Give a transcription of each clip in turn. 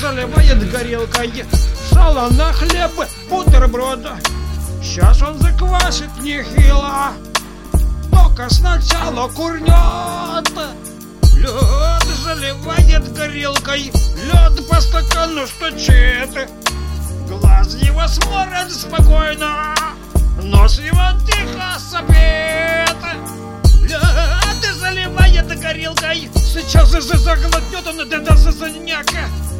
заливает горелкой Сало на хлеб, бутерброда Сейчас он заквасит нехило Только сначала курнет Лед заливает горелкой Лед по стакану стучит Глаз его смотрит спокойно Нос его тихо сопит Лед заливает горелкой Сейчас же заглотнет он это сазаняка Выпьет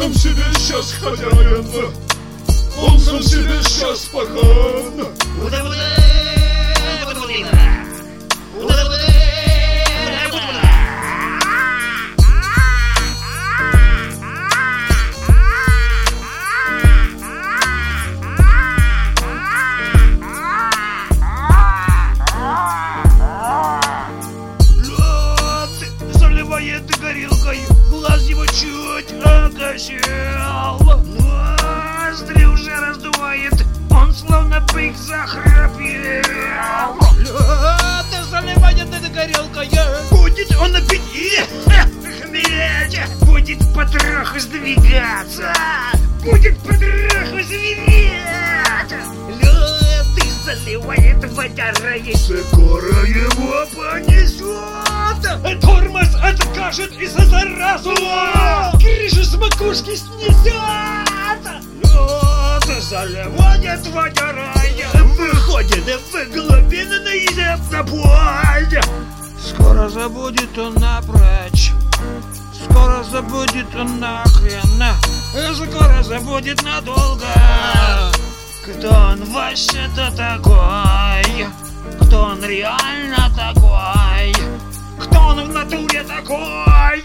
Он сам себе сейчас хозяин Он сам себе сейчас пахан бык захрапел. Лед заливает это горелкой, будет он опять и хмелеть, будет потроху сдвигаться, будет потроху звереть. Лед заливает водярой, скоро его понесет. Тормоз откажет и за заразу Крышу с макушки снесет Лед заливает водярой Выходит в глубинный запой Скоро забудет он напрочь. Скоро забудет он нахрен. Скоро забудет надолго. Кто он вообще-то такой? Кто он реально такой? Кто он в натуре такой